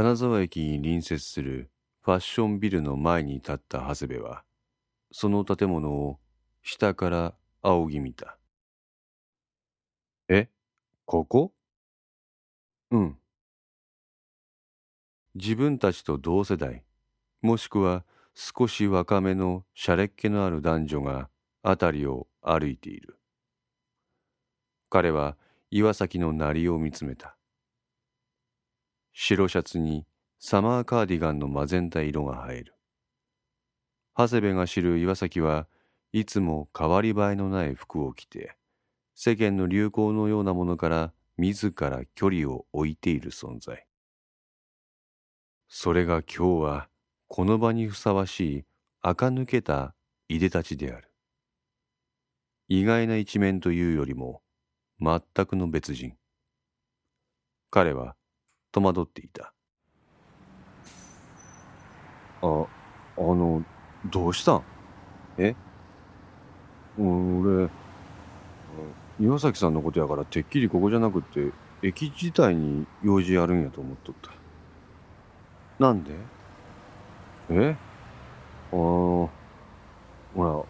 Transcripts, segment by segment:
金沢駅に隣接するファッションビルの前に立った長谷部は、その建物を下から仰ぎ見た。え、ここうん。自分たちと同世代、もしくは少し若めのしゃれっ気のある男女が辺りを歩いている。彼は岩崎のなりを見つめた。白シャツにサマーカーディガンのマゼンタ色が映える。長谷部が知る岩崎はいつも変わり映えのない服を着て、世間の流行のようなものから自ら距離を置いている存在。それが今日はこの場にふさわしい垢抜けたいでたちである。意外な一面というよりも全くの別人。彼は戸惑っていた。あ、あの、どうしたん？え？俺、岩崎さんのことやからてっきりここじゃなくって駅自体に用事あるんやと思っとった。なんで？え？ああ、ほら、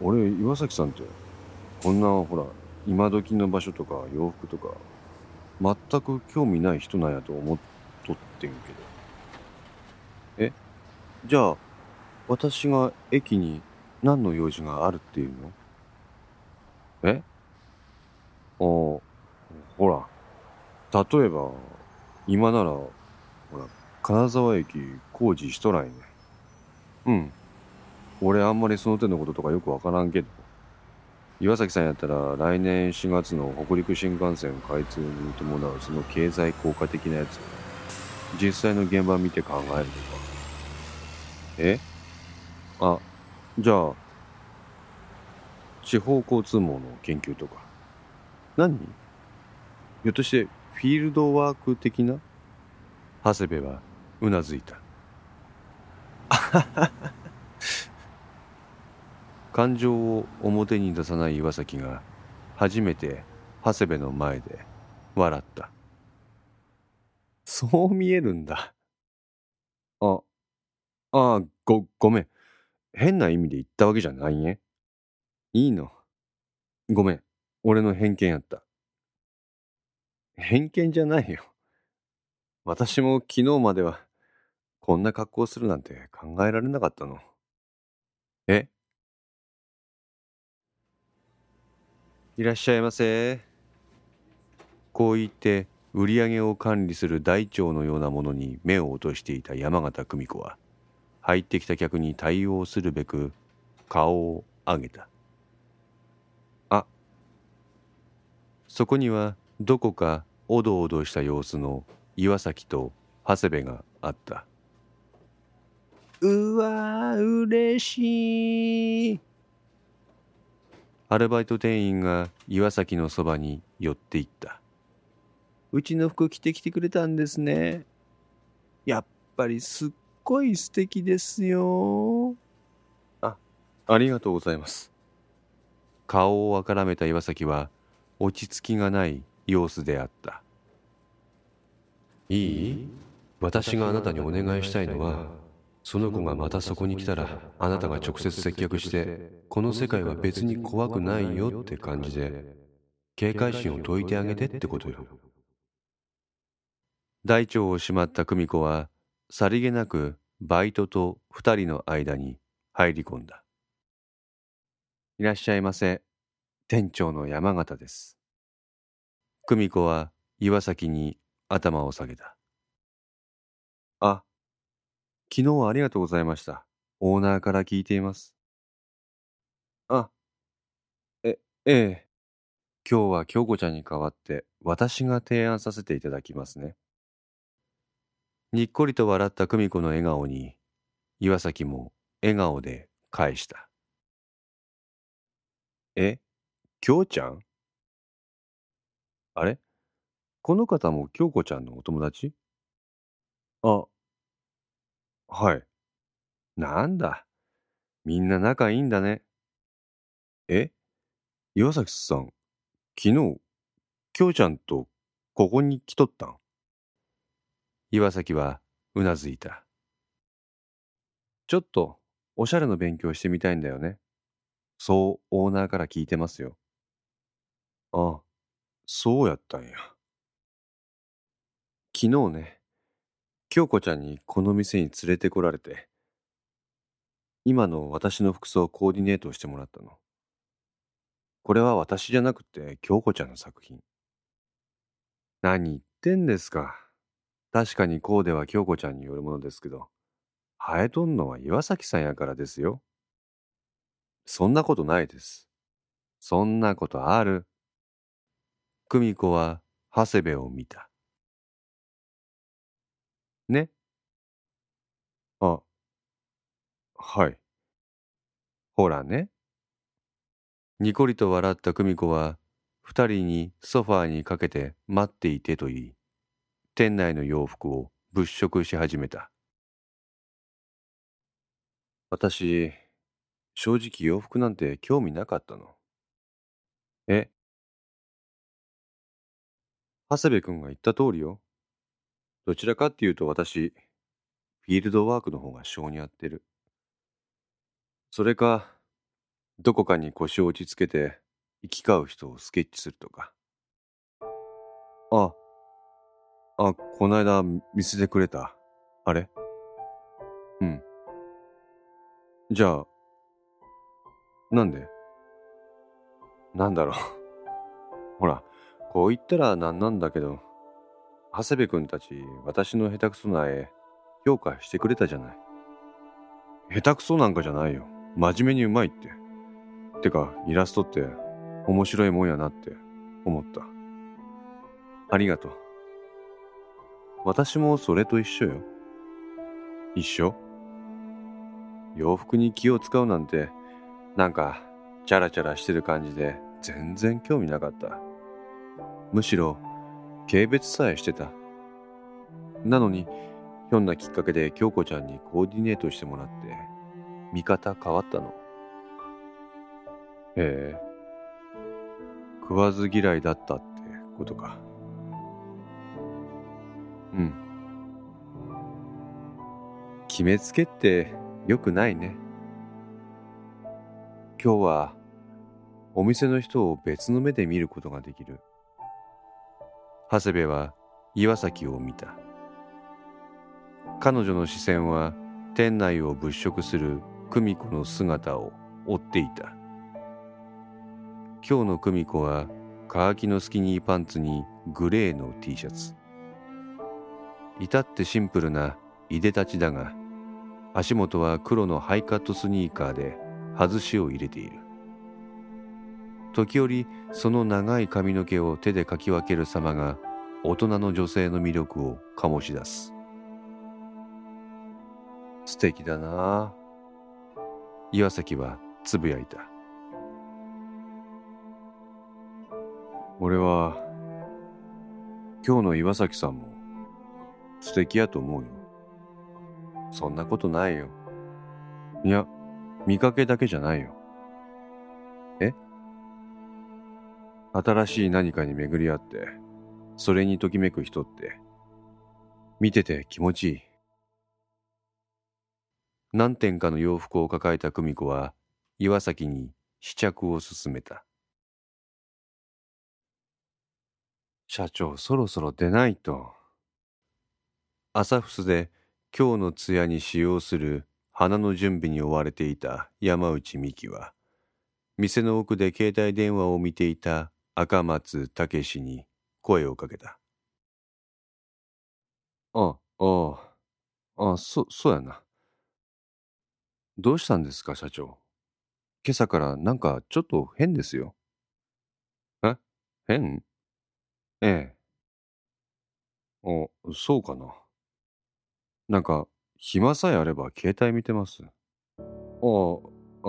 俺、岩崎さんって、こんな、ほら、今時の場所とか洋服とか、全く興味ない人なんやと思っとってんけど。え？じゃあ、私が駅に何の用事があるっていうの？え？ああ、ほら、例えば、今なら、ほら、金沢駅工事しとらんね。うん。俺あんまりその手のこととかよくわからんけど。岩崎さんやったら来年4月の北陸新幹線開通に伴うその経済効果的なやつ実際の現場見て考えるとか。え？あ、じゃあ、地方交通網の研究とか。何？ひょっとしてフィールドワーク的な？長谷部はうなずいた感情を表に出さない岩崎が初めて長谷部の前で笑った。そう見えるんだ。ああごごめん。変な意味で言ったわけじゃないね。いいの。ごめん。俺の偏見やった。偏見じゃないよ。私も昨日まではこんな格好するなんて考えられなかったの。いらっしゃいませ。こう言って売り上げを管理する台帳のようなものに目を落としていた山形久美子は入ってきた客に対応するべく顔を上げた。あそこにはどこかおどおどした様子の岩崎と長谷部があった。うわー、嬉しい。アルバイト店員が岩崎のそばに寄っていった。うちの服着てきてくれたんですね。やっぱりすっごい素敵ですよ。あ、ありがとうございます。顔をあからめた岩崎は落ち着きがない様子であった。いい？私があなたにお願いしたいのは、その子がまたそこに来たらあなたが直接接客してこの世界は別に怖くないよって感じで警戒心を解いてあげてってことよ。大腸をしまった久美子はさりげなくバイトと二人の間に入り込んだ。いらっしゃいませ。店長の山形です。久美子は岩崎に頭を下げた。昨日はありがとうございました。オーナーから聞いています。あ、え、ええ。今日は京子ちゃんに代わって私が提案させていただきますね。にっこりと笑った久美子の笑顔に、岩崎も笑顔で返した。え、京ちゃん？あれ？この方も京子ちゃんのお友達？あ、はい。なんだ。みんな仲いいんだね。え？岩崎さん、昨日、京ちゃんとここに来とったん？岩崎はうなずいた。ちょっとおしゃれの勉強してみたいんだよね。そうオーナーから聞いてますよ。ああ、そうやったんや。昨日ね、京子ちゃんにこの店に連れてこられて、今の私の服装をコーディネートしてもらったの。これは私じゃなくて京子ちゃんの作品。何言ってんですか。確かにコーデは京子ちゃんによるものですけど、生えとんのは岩崎さんやからですよ。そんなことないです。そんなことある。久美子は長谷部を見た。ねあ、はい。ほらね。にこりと笑った久美子は、二人にソファーにかけて待っていてと言い、店内の洋服を物色し始めた。私、正直洋服なんて興味なかったの。え？長谷部君が言った通りよ。どちらかっていうと私、フィールドワークの方が性に合ってる。それか、どこかに腰を落ち着けて行き交う人をスケッチするとか。あ、あ、こないだ見せてくれた。あれ？うん。じゃあ、なんで？なんだろう。ほら、こう言ったらなんなんだけど、長谷部君たち私の下手くそな絵評価してくれたじゃない。下手くそなんかじゃないよ。真面目にうまいって。てか、イラストって面白いもんやなって思った。ありがとう。私もそれと一緒よ。一緒？洋服に気を使うなんて、なんか、チャラチャラしてる感じで全然興味なかった。むしろ、軽蔑さえしてた。なのに、ひょんなきっかけで京子ちゃんにコーディネートしてもらって、見方変わったの。へえ。食わず嫌いだったってことか。うん。決めつけってよくないね。今日はお店の人を別の目で見ることができる。長谷部は岩崎を見た。彼女の視線は店内を物色する久美子の姿を追っていた。今日の久美子はカーキのスキニーパンツにグレーの T シャツ至ってシンプルないでたちだが足元は黒のハイカットスニーカーで外しを入れている時折その長い髪の毛を手でかき分ける様が大人の女性の魅力を醸し出す素敵だな岩崎はつぶやいた俺は今日の岩崎さんも素敵やと思うよ。そんなことないよ。いや、見かけだけじゃないよ。新しい何かに巡り合って、それにときめく人って、見てて気持ちいい。何点かの洋服を抱えた久美子は、岩崎に試着を進めた。社長、そろそろ出ないと。朝フスで今日の通夜に使用する花の準備に追われていた山内美希は、店の奥で携帯電話を見ていた赤松武に声をかけた。あ、ああ、あ、そ、そうやな。どうしたんですか、社長。今朝からなんかちょっと変ですよ。え？変？ええ。あ、そうかな。なんか、暇さえあれば携帯見てます。あ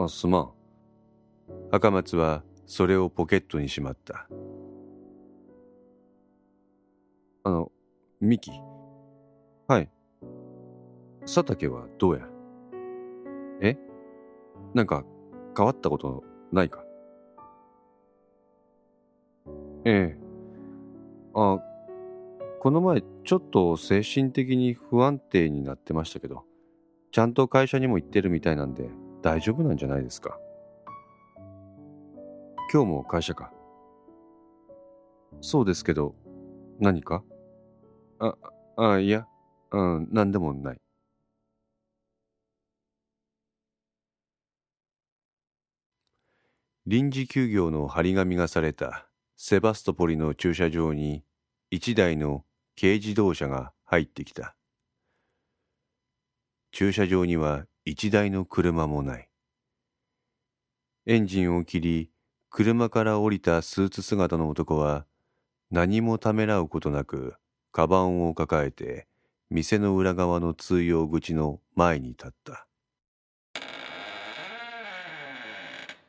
あ、すまん。赤松はそれをポケットにしまった。あの、ミキ。はい。佐竹はどうや？え？なんか変わったことないか？ええ。あ、この前ちょっと精神的に不安定になってましたけどちゃんと会社にも行ってるみたいなんで大丈夫なんじゃないですか？今日も会社か？そうですけど何か？ああいやうん何でもない。臨時休業の張り紙がされたセバストポリの駐車場に一台の軽自動車が入ってきた。駐車場には一台の車もない。エンジンを切り車から降りたスーツ姿の男は何もためらうことなくカバンを抱えて店の裏側の通用口の前に立った。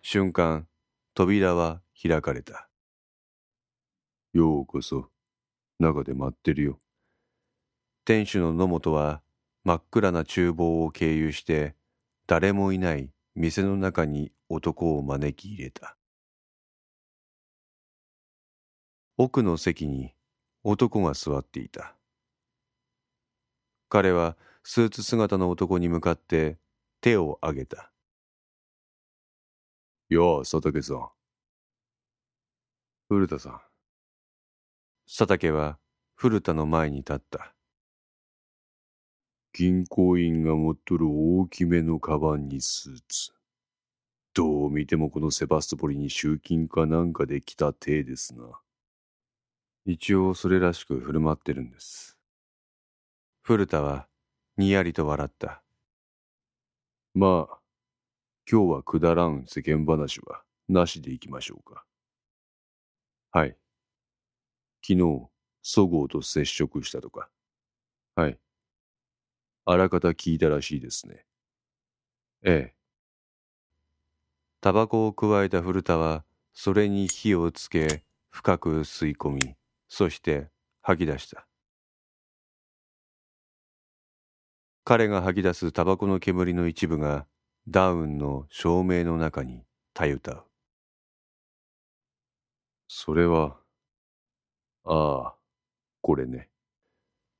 瞬間扉は開かれた。ようこそ中で待ってるよ。店主の野本は真っ暗な厨房を経由して誰もいない店の中に男を招き入れた奥の席に男が座っていた。彼はスーツ姿の男に向かって手を挙げた「やあ佐竹さん」古田さん。佐竹は古田の前に立った。銀行員が持っとる大きめのカバンにスーツ。どう見てもこのセバストポリに集金かなんかで来た体ですな一応それらしく振る舞ってるんです。古田はにやりと笑った。まあ今日はくだらん世間話はなしでいきましょうか。はい。昨日そごうと接触したとか。はい。あらかた聞いたらしいですね。ええ。タバコをくわえた古田はそれに火をつけ深く吸い込みそして吐き出した。彼が吐き出すタバコの煙の一部がダウンの照明の中にたゆたう。それはああこれね。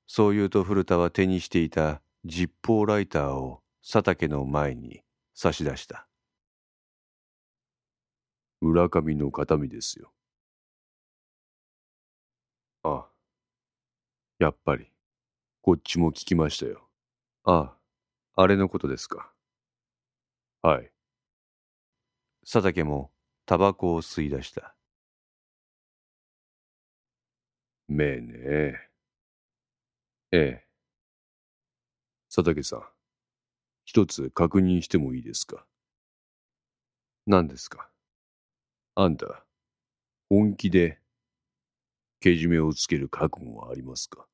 そう言うと古田は手にしていたジッポーライターを佐竹の前に差し出した。村上の形見ですよ。ああ。やっぱり。こっちも聞きましたよ。ああ、あれのことですか。はい。佐竹もタバコを吸い出した。めえねえ。ええ。佐竹さん、一つ確認してもいいですか？何ですか？あんた、本気でけじめをつける覚悟はありますか？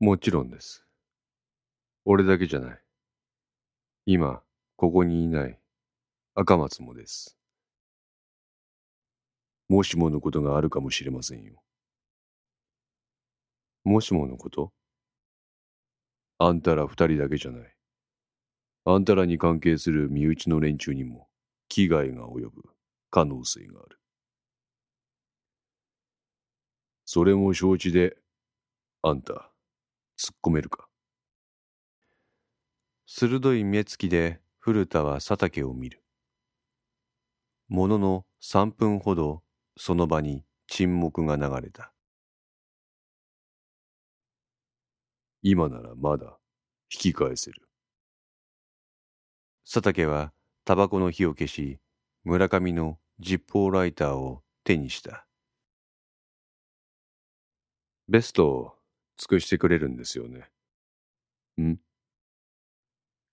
もちろんです。俺だけじゃない。今、ここにいない赤松もです。もしものことがあるかもしれませんよ。もしものこと？あんたら二人だけじゃない。あんたらに関係する身内の連中にも危害が及ぶ可能性がある。それも承知で、あんた、突っ込めるか？鋭い目つきで古田は佐竹を見る。ものの三分ほどその場に沈黙が流れた。今ならまだ引き返せる。佐竹はタバコの火を消し、村上のジッポーライターを手にした。ベストを尽くしてくれるんですよね。ん？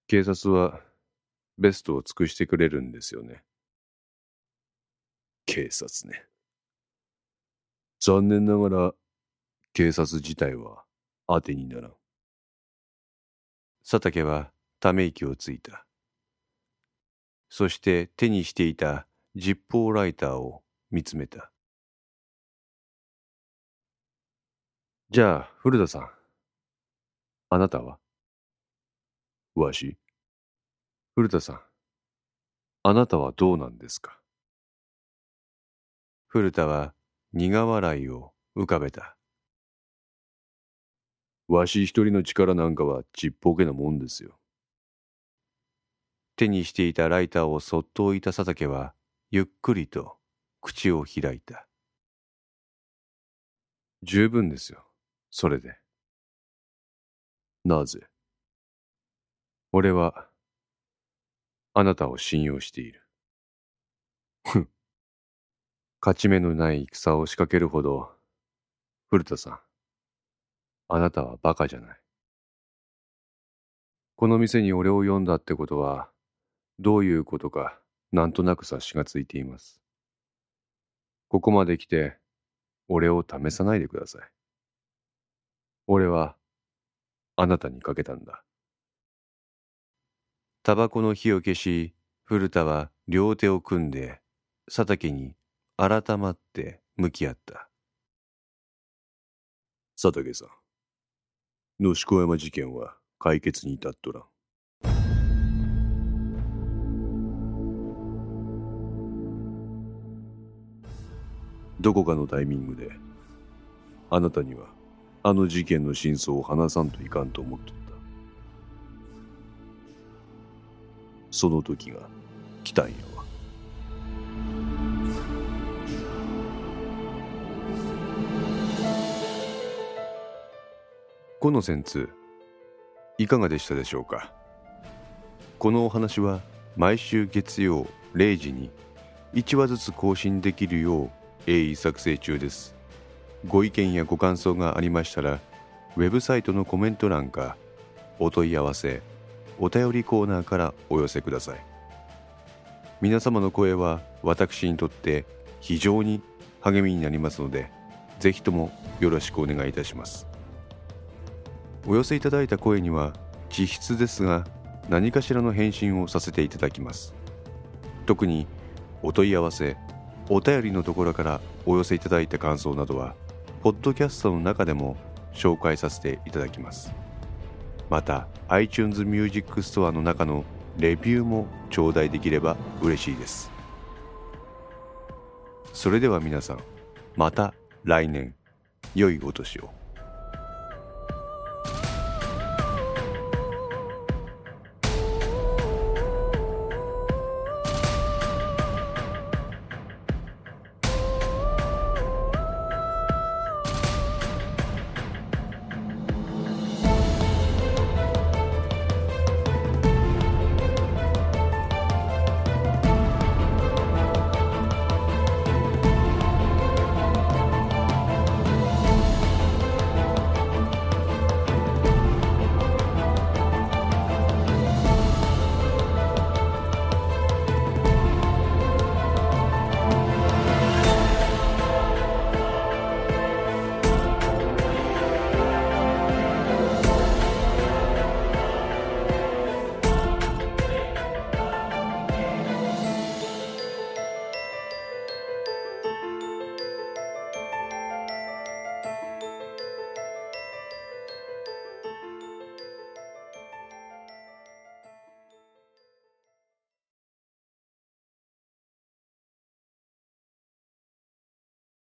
警察はベストを尽くしてくれるんですよね。警察ね。残念ながら警察自体は当てにならん。佐竹はため息をついた。そして手にしていたジッポーライターを見つめた。じゃあ、古田さん。あなたは？わし？古田さん。あなたはどうなんですか？古田は苦笑いを浮かべた。わし一人の力なんかはちっぽけなもんですよ。手にしていたライターをそっと置いた佐竹は、ゆっくりと口を開いた。十分ですよ、それで。なぜ？俺は、あなたを信用している。ふん。勝ち目のない戦を仕掛けるほど、古田さん、あなたはバカじゃない。この店に俺を読んだってことは、どういうことか、なんとなく察しがついています。ここまで来て、俺を試さないでください。俺は、あなたにかけたんだ。タバコの火を消し、古田は両手を組んで、佐竹に改まって向き合った。佐竹さん、野子山事件は解決に至っとらん。どこかのタイミングで、あなたにはあの事件の真相を話さんといかんと思っとった。その時が来たんやわ。このンツいかがでしたでしょうか？このお話は毎週月曜0時に1話ずつ更新できるよう鋭意作成中ですご意見やご感想がありましたらウェブサイトのコメント欄かお問い合わせお便りコーナーからお寄せください。皆様の声は私にとって非常に励みになりますのでぜひともよろしくお願いいたします。お寄せいただいた声には実質ですが何かしらの返信をさせていただきます。特にお問い合わせお便りのところからお寄せいただいた感想などはポッドキャストの中でも紹介させていただきます。また iTunes Music Store の中のレビューも頂戴できれば嬉しいです。それでは皆さんまた来年。良いお年を。